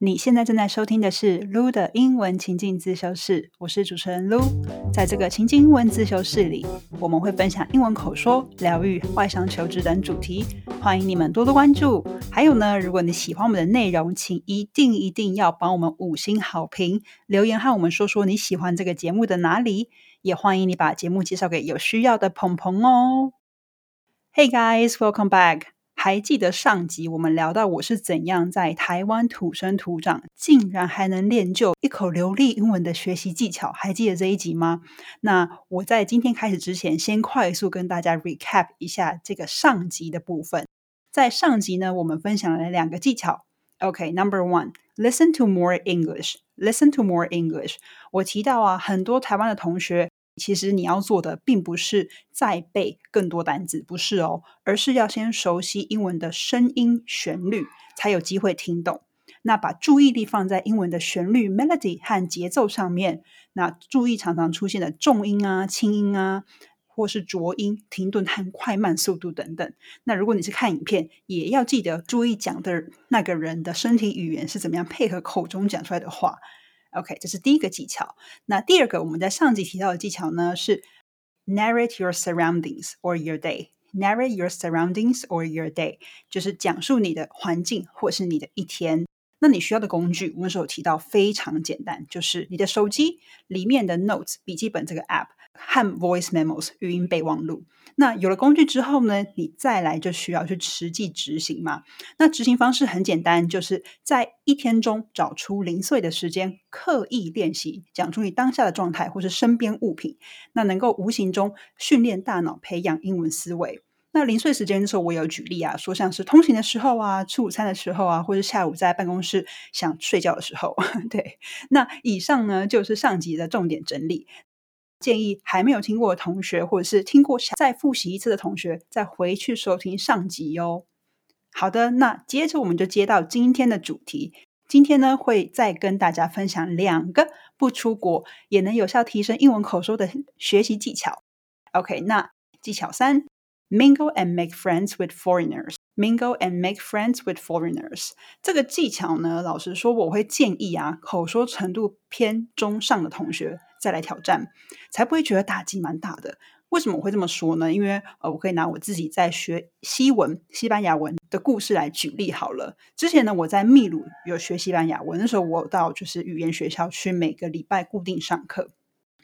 你现在正在收听的是 Lu 的英文情境自修室，我是主持人 Lu。在这个情境英文自修室里，我们会分享英文口说、疗愈、外商求职等主题，欢迎你们多多关注。还有呢，如果你喜欢我们的内容，请一定一定要帮我们五星好评，留言和我们说说你喜欢这个节目的哪里，也欢迎你把节目介绍给有需要的朋朋哦。Hey guys, welcome back. 还记得上集我们聊到我是怎样在台湾土生土长，竟然还能练就一口流利英文的学习技巧？还记得这一集吗？那我在今天开始之前，先快速跟大家 recap 一下这个上集的部分。在上集呢，我们分享了两个技巧。OK，Number one，listen to more English，listen to more English。我提到啊，很多台湾的同学。其实你要做的并不是再背更多单词，不是哦，而是要先熟悉英文的声音旋律，才有机会听懂。那把注意力放在英文的旋律 （melody） 和节奏上面，那注意常常出现的重音啊、轻音啊，或是浊音、停顿和快慢速度等等。那如果你是看影片，也要记得注意讲的那个人的身体语言是怎么样配合口中讲出来的话。OK，这是第一个技巧。那第二个，我们在上集提到的技巧呢，是 narrate your surroundings or your day。narrate your surroundings or your day，就是讲述你的环境或是你的一天。那你需要的工具，我们所提到非常简单，就是你的手机里面的 Notes 笔记本这个 App 和 Voice Memos 语音备忘录。那有了工具之后呢，你再来就需要去实际执行嘛。那执行方式很简单，就是在一天中找出零碎的时间，刻意练习讲出你当下的状态或是身边物品，那能够无形中训练大脑，培养英文思维。那零碎时间的时候，我有举例啊，说像是通勤的时候啊，吃午餐的时候啊，或者下午在办公室想睡觉的时候。对，那以上呢就是上集的重点整理。建议还没有听过的同学，或者是听过想再复习一次的同学，再回去收听上集哦。好的，那接着我们就接到今天的主题。今天呢，会再跟大家分享两个不出国也能有效提升英文口说的学习技巧。OK，那技巧三。Mingle and make friends with foreigners. Mingle and make friends with foreigners. 这个技巧呢，老实说，我会建议啊，口说程度偏中上的同学再来挑战，才不会觉得打击蛮大的。为什么我会这么说呢？因为呃，我可以拿我自己在学西文、西班牙文的故事来举例好了。之前呢，我在秘鲁有学西班牙文，那时候我到就是语言学校去，每个礼拜固定上课。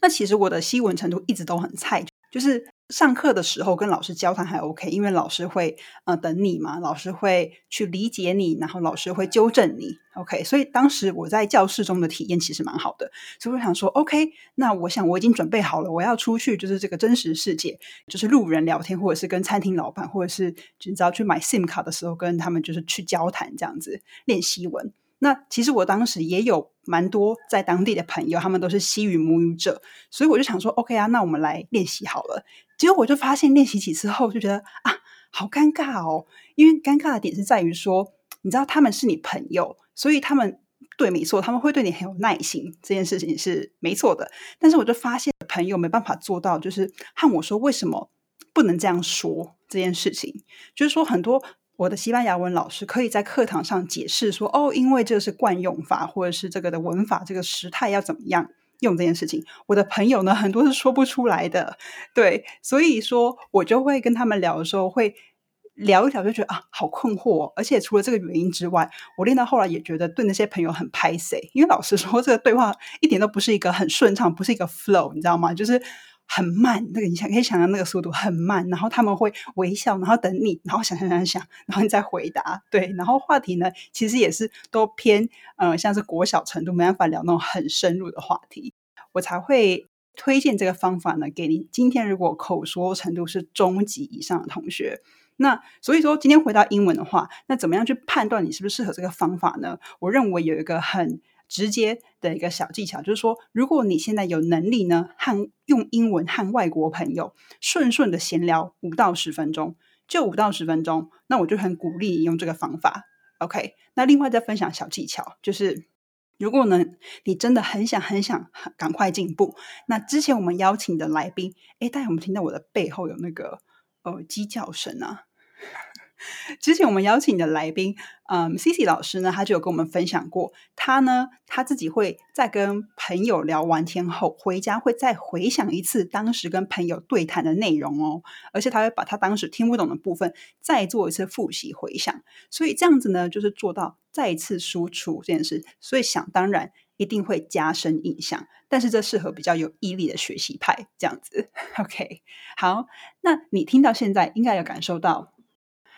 那其实我的西文程度一直都很菜，就是。上课的时候跟老师交谈还 OK，因为老师会呃等你嘛，老师会去理解你，然后老师会纠正你 OK。所以当时我在教室中的体验其实蛮好的，所以我想说 OK，那我想我已经准备好了，我要出去就是这个真实世界，就是路人聊天，或者是跟餐厅老板，或者是你知道去买 SIM 卡的时候跟他们就是去交谈这样子练习文。那其实我当时也有蛮多在当地的朋友，他们都是西语母语者，所以我就想说，OK 啊，那我们来练习好了。结果我就发现练习几次后，就觉得啊，好尴尬哦。因为尴尬的点是在于说，你知道他们是你朋友，所以他们对没错，他们会对你很有耐心，这件事情是没错的。但是我就发现朋友没办法做到，就是和我说为什么不能这样说这件事情，就是说很多。我的西班牙文老师可以在课堂上解释说：“哦，因为这是惯用法，或者是这个的文法，这个时态要怎么样用这件事情。”我的朋友呢，很多是说不出来的，对，所以说我就会跟他们聊的时候，会聊一聊，就觉得啊，好困惑。而且除了这个原因之外，我练到后来也觉得对那些朋友很拍 C，因为老师说这个对话一点都不是一个很顺畅，不是一个 flow，你知道吗？就是。很慢，那个你想可以想象那个速度很慢，然后他们会微笑，然后等你，然后想想想想，然后你再回答。对，然后话题呢，其实也是都偏呃，像是国小程度，没办法聊那种很深入的话题，我才会推荐这个方法呢给你。今天如果口说程度是中级以上的同学，那所以说今天回到英文的话，那怎么样去判断你是不是适合这个方法呢？我认为有一个很。直接的一个小技巧，就是说，如果你现在有能力呢，和用英文和外国朋友顺顺的闲聊五到十分钟，就五到十分钟，那我就很鼓励你用这个方法。OK，那另外再分享小技巧，就是如果呢，你真的很想很想赶快进步，那之前我们邀请的来宾，哎，大家有没有听到我的背后有那个呃鸡叫声啊？之前我们邀请的来宾，嗯，C C 老师呢，他就有跟我们分享过，他呢他自己会在跟朋友聊完天后，回家会再回想一次当时跟朋友对谈的内容哦，而且他会把他当时听不懂的部分再做一次复习回想，所以这样子呢，就是做到再一次输出这件事，所以想当然一定会加深印象，但是这适合比较有毅力的学习派这样子。OK，好，那你听到现在应该有感受到。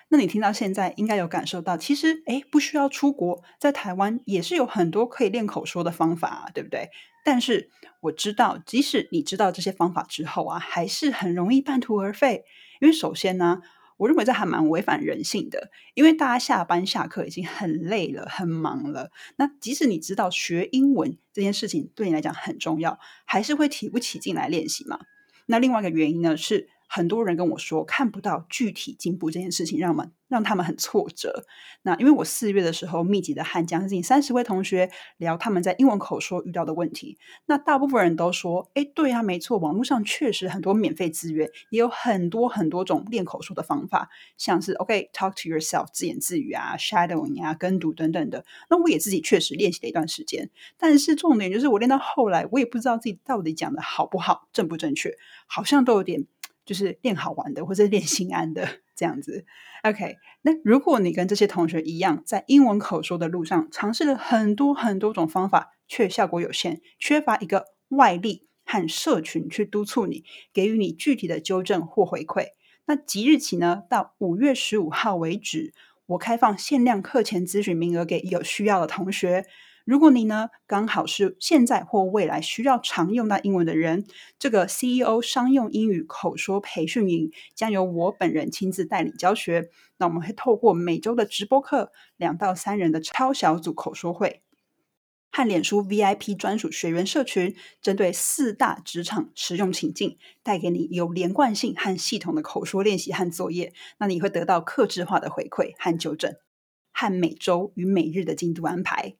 那你听到现在，应该有感受到，其实哎，不需要出国，在台湾也是有很多可以练口说的方法，对不对？但是我知道，即使你知道这些方法之后啊，还是很容易半途而废。因为首先呢，我认为这还蛮违反人性的，因为大家下班下课已经很累了、很忙了。那即使你知道学英文这件事情对你来讲很重要，还是会提不起劲来练习嘛？那另外一个原因呢是。很多人跟我说看不到具体进步这件事情，让我们让他们很挫折。那因为我四月的时候密集的和将近三十位同学聊他们在英文口说遇到的问题，那大部分人都说：“哎，对啊，没错，网络上确实很多免费资源，也有很多很多种练口说的方法，像是 OK talk to yourself 自言自语啊，shadowing 啊，跟读等等的。那我也自己确实练习了一段时间，但是重点就是我练到后来，我也不知道自己到底讲的好不好，正不正确，好像都有点。就是练好玩的，或者练心安的这样子。OK，那如果你跟这些同学一样，在英文口说的路上尝试了很多很多种方法，却效果有限，缺乏一个外力和社群去督促你，给予你具体的纠正或回馈，那即日起呢，到五月十五号为止，我开放限量课前咨询名额给有需要的同学。如果你呢刚好是现在或未来需要常用到英文的人，这个 CEO 商用英语口说培训营将由我本人亲自带领教学。那我们会透过每周的直播课、两到三人的超小组口说会和脸书 VIP 专属学员社群，针对四大职场实用情境，带给你有连贯性和系统的口说练习和作业。那你会得到克制化的回馈和纠正，和每周与每日的进度安排。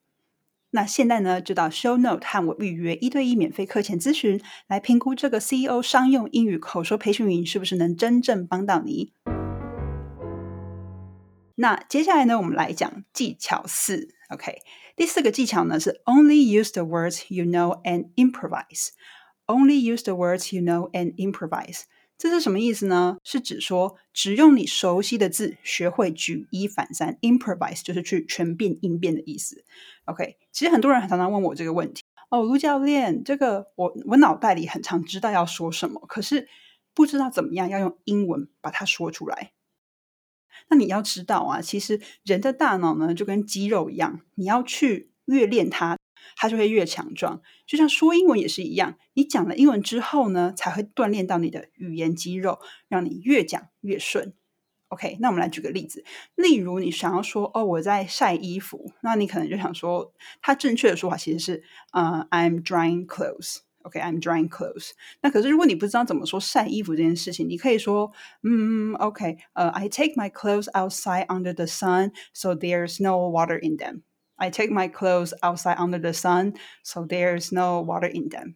那现在呢，就到 Show Note 和我预约一对一免费课前咨询，来评估这个 CEO 商用英语口说培训营是不是能真正帮到你。那接下来呢，我们来讲技巧四。OK，第四个技巧呢是 Only use the words you know and improvise. Only use the words you know and improvise. 这是什么意思呢？是指说只用你熟悉的字，学会举一反三，improvise 就是去全变应变的意思。OK，其实很多人很常常问我这个问题哦，卢教练，这个我我脑袋里很常知道要说什么，可是不知道怎么样要用英文把它说出来。那你要知道啊，其实人的大脑呢就跟肌肉一样，你要去越练它。它就会越强壮，就像说英文也是一样。你讲了英文之后呢，才会锻炼到你的语言肌肉，让你越讲越顺。OK，那我们来举个例子，例如你想要说哦，我在晒衣服，那你可能就想说，它正确的说法其实是呃，I'm drying clothes。OK，I'm drying clothes。那可是如果你不知道怎么说晒衣服这件事情，你可以说嗯，OK，呃，I take my clothes outside under the sun so there's no water in them。I take my clothes outside under the sun, so there's no water in them.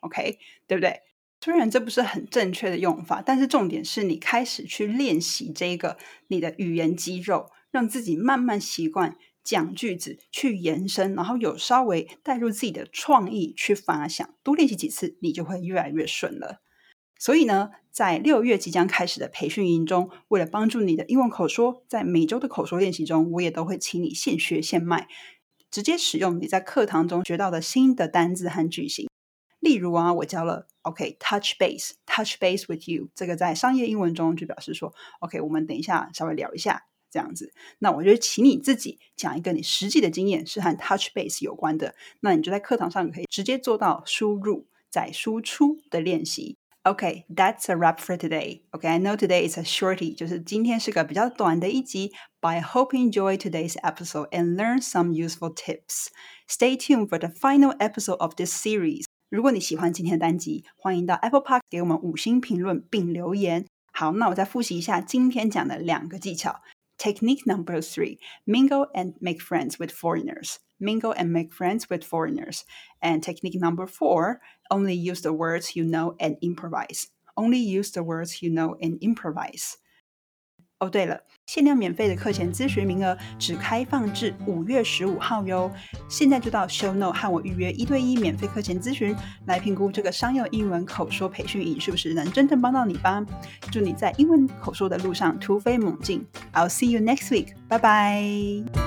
OK，对不对？虽然这不是很正确的用法，但是重点是你开始去练习这个你的语言肌肉，让自己慢慢习惯讲句子，去延伸，然后有稍微带入自己的创意去发想，多练习几次，你就会越来越顺了。所以呢，在六月即将开始的培训营中，为了帮助你的英文口说，在每周的口说练习中，我也都会请你现学现卖，直接使用你在课堂中学到的新的单字和句型。例如啊，我教了 OK，touch base，touch base with you，这个在商业英文中就表示说 OK，我们等一下稍微聊一下这样子。那我就请你自己讲一个你实际的经验是和 touch base 有关的，那你就在课堂上可以直接做到输入再输出的练习。Okay, that's a wrap for today. Okay, I know today is a shorty，就是今天是个比较短的一集。But I hope you enjoy today's episode and learn some useful tips. Stay tuned for the final episode of this series. 如果你喜欢今天的单集，欢迎到 Apple Park 给我们五星评论并留言。好，那我再复习一下今天讲的两个技巧。 Technique number three: mingle and make friends with foreigners mingle and make friends with foreigners. And technique number four, only use the words you know and improvise. Only use the words you know and improvise. 哦，对了，限量免费的课前咨询名额只开放至五月十五号哟。现在就到 Show Note 和我预约一对一免费课前咨询，来评估这个商用英文口说培训营是不是能真正帮到你吧。祝你在英文口说的路上突飞猛进。I'll see you next week. 拜拜。